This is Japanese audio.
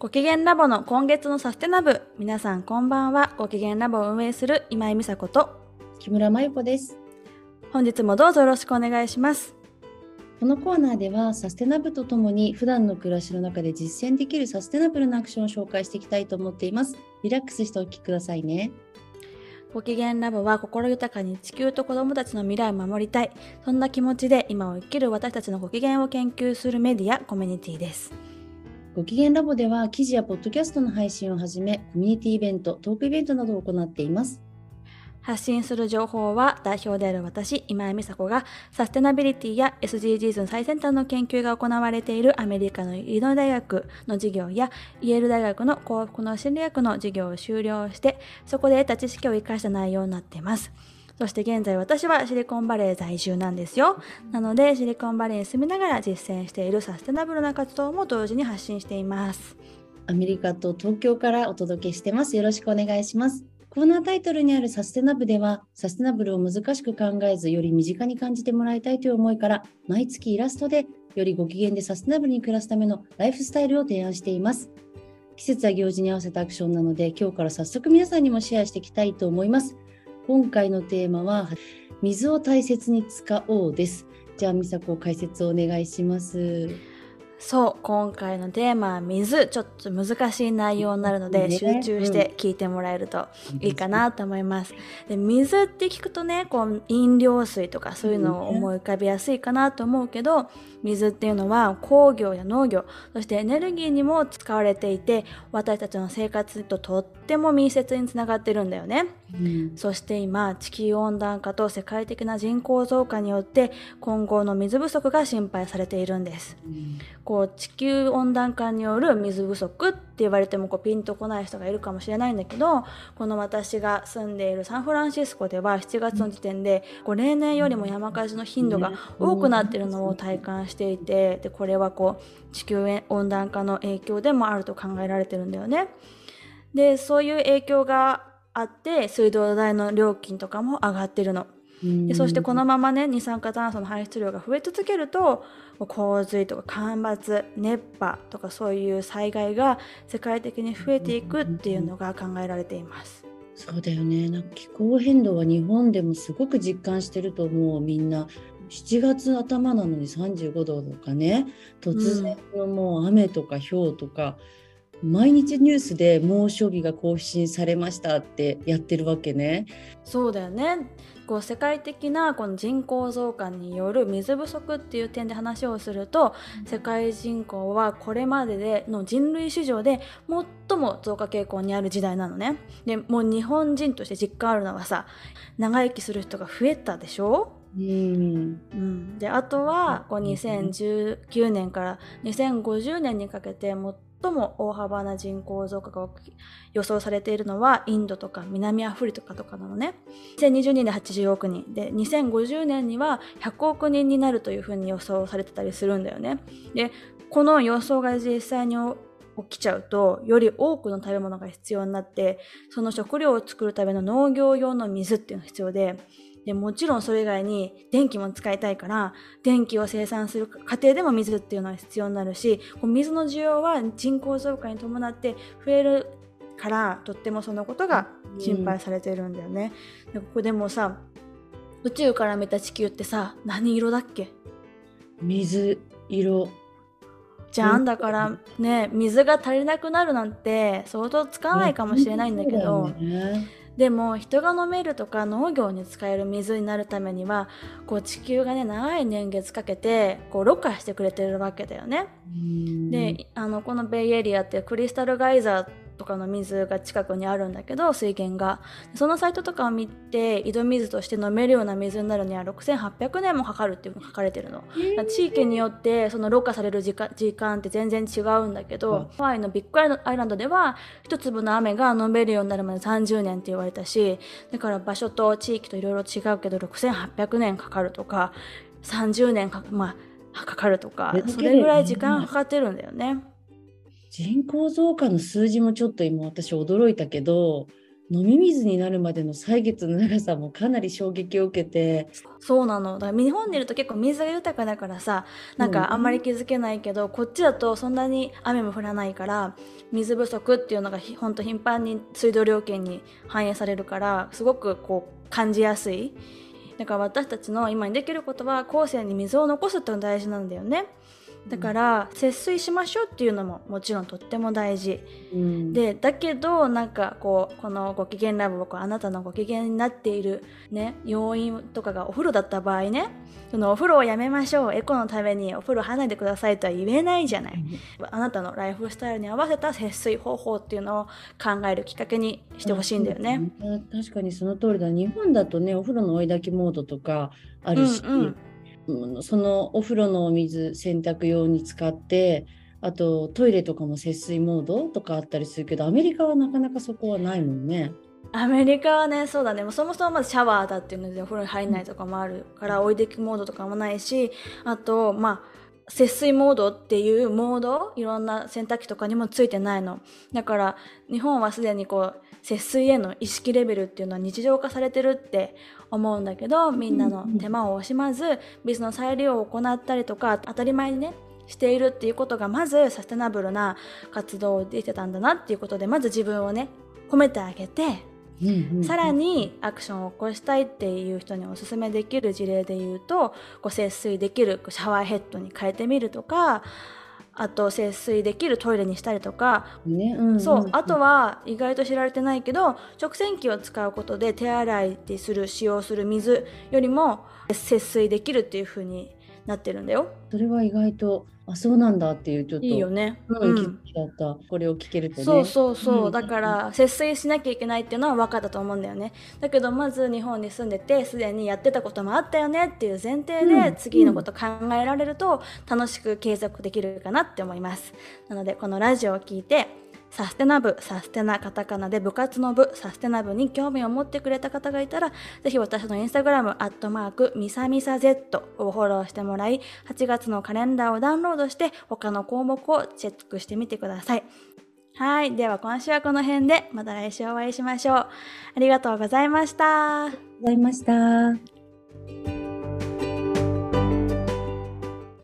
ご機嫌ラボの今月のサステナブ。皆さんこんばんは。ご機嫌ラボを運営する今井美佐子と。木村真由子です。本日もどうぞよろしくお願いします。このコーナーではサステナブとともに普段の暮らしの中で実践できるサステナブルなアクションを紹介していきたいと思っています。リラックスしてお聞きくださいね。ご機嫌ラボは心豊かに地球と子供たちの未来を守りたい。そんな気持ちで今を生きる私たちのご機嫌を研究するメディアコミュニティですご機嫌ラボでは記事やポッドキャストの配信をはじめコミュニティイベントトークイベントなどを行っています発信する情報は代表である私、今井美佐子がサステナビリティや SDGs の最先端の研究が行われているアメリカのイリノイ大学の授業やイェール大学の幸福の心理学の授業を修了してそこで得た知識を生かした内容になっています。そして現在私はシリコンバレー在住なんですよ。なのでシリコンバレーに住みながら実践しているサステナブルな活動も同時に発信しています。アメリカと東京からお届けしてます。よろしくお願いします。コーナータイトルにあるサステナブでは、サステナブルを難しく考えず、より身近に感じてもらいたいという思いから、毎月イラストで、よりご機嫌でサステナブルに暮らすためのライフスタイルを提案しています。季節や行事に合わせたアクションなので、今日から早速皆さんにもシェアしていきたいと思います。今回のテーマは、水を大切に使おうです。じゃあ、美佐子解説をお願いします。そう、今回のテーマは水。ちょっと難しい内容になるので、集中して聞いてもらえるといいかなと思います。で水って聞くとね、こう、飲料水とかそういうのを思い浮かびやすいかなと思うけど、水っていうのは工業や農業、そしてエネルギーにも使われていて、私たちの生活ととっても密接につながってるんだよね。うん、そして今、地球温暖化と世界的な人口増加によって、今後の水不足が心配されているんです。うんこう地球温暖化による水不足って言われてもこうピンとこない人がいるかもしれないんだけどこの私が住んでいるサンフランシスコでは7月の時点でこう例年よりも山火事の頻度が多くなってるのを体感していてでこれはこう地球温暖化の影響でもあると考えられてるんだよね。でそういう影響があって水道代の料金とかも上がってるの。でそしてこのままね二酸化炭素の排出量が増え続けると洪水とか干ばつ熱波とかそういう災害が世界的に増えていくっていうのが考えられています。そうだよね。なんか気候変動は日本でもすごく実感してると思うみんな。7月頭なのに35度とかね。突然のもう雨とか氷とか、うん、毎日ニュースで猛暑日が更新されましたってやってるわけね。そうだよねこう世界的なこの人口増加による水不足っていう点で話をすると世界人口はこれまででの人類史上で最も増加傾向にある時代なのね。でもう日本人として実感あるのはさ長生きする人が増えたでしょ、うん、であとはこう2019年から2050年にかけて最も大幅な人口増加が予想されているのはインドとか南アフリカとかなのね。2020年で80億人で2050年には100億人になるというふうに予想されてたりするんだよね。でこの予想が実際に起きちゃうとより多くの食べ物が必要になってその食料を作るための農業用の水っていうのが必要ででもちろんそれ以外に電気も使いたいから電気を生産する過程でも水っていうのは必要になるしこう水の需要は人口増加に伴って増えるからとってもそのことが心配されてるんだよね。うん、でここでもさ宇宙から見た地球ってさ何色だっけ？水色。じゃんだからね水が足りなくなるなんて相当つかないかもしれないんだけど、ね、でも人が飲めるとか農業に使える水になるためにはこう地球がね長い年月かけてこうろ過してくれてるわけだよね。であのこのベイエリアってクリスタルガイザーとかの水が近くにあるんだけど水源が。そのサイトとかを見て井戸水として飲めるような水になるには6800年もかかるっていうのが書かれてるの、地域によってそのろ過される時間時間って全然違うんだけど、ハワイのビッグアイランドでは一粒の雨が飲めるようになるまで30年って言われたしだから場所と地域といろいろ違うけど6800年かかるとか30年か,、まあ、かかるとかそれぐらい時間かかってるんだよね。人口増加の数字もちょっと今私驚いたけど飲み水になるまでの歳月の長さもかなり衝撃を受けて。そうなの。だから日本にいると結構水が豊かだからさなんかあんまり気づけないけど、こっちだとそんなに雨も降らないから水不足っていうのがひほんと頻繁に水道料金に反映されるからすごくこう感じやすい。だから私たちの今にできることは後世に水を残すっていうのが大事なんだよね。だから節水しましょうっていうのももちろんとっても大事、うん、でだけどなんかこうこのご機嫌ラブこうあなたのご機嫌になっているね要因とかがお風呂だった場合ねそのお風呂をやめましょう。エコのためにお風呂離れてくださいとは言えないじゃない、うん、あなたのライフスタイルに合わせた節水方法っていうのを考えるきっかけにしてほしいんだよね、確かにその通りだ。日本だとねお風呂の追い炊きモードとかあるし、うんうんそのお風呂のお水洗濯用に使ってあとトイレとかも節水モードとかあったりするけどアメリカはなかなかそこはないもんね。アメリカはねそうだねもそもそもまずシャワーだっていうのでお風呂に入んないとかもあるから、追い出きモードとかもないしあとまあ節水モードっていうモードいろんな洗濯機とかにもついてないの。だから日本はすでにこう節水への意識レベルっていうのは日常化されてるって思うんだけどみんなの手間を惜しまず水の再利用を行ったりとか当たり前にねしているっていうことがまずサステナブルな活動できてたんだなっていうことでまず自分をね褒めてあげてさらにアクションを起こしたいっていう人におすすめできる事例で言うとこう節水できるシャワーヘッドに変えてみるとかあと節水できるトイレにしたりとか、ねうんうん、そうあとは意外と知られてないけど直線器を使うことで手洗いでする使用する水よりも節水できるっていう風になってるんだよ。それは意外とあそうなんだっていうちょっといいよね、うん、気づきだった。これを聞けるとね。そうそうそう、うん、だから節水しなきゃいけないっていうのは分かったと思うんだよね。だけどまず日本に住んでてすでにやってたこともあったよねっていう前提で次のこと考えられると楽しく継続できるかなって思います。なのでこのラジオを聞いてサステナ部、サステナカタカナで部活の部、サステナ部に興味を持ってくれた方がいたら、ぜひ私のインスタグラム、アットマーク、ミサミサ Z をフォローしてもらい、8月のカレンダーをダウンロードして、他の項目をチェックしてみてください。はい。では今週はこの辺で、また来週お会いしましょう。ありがとうございました。ありがとうございました。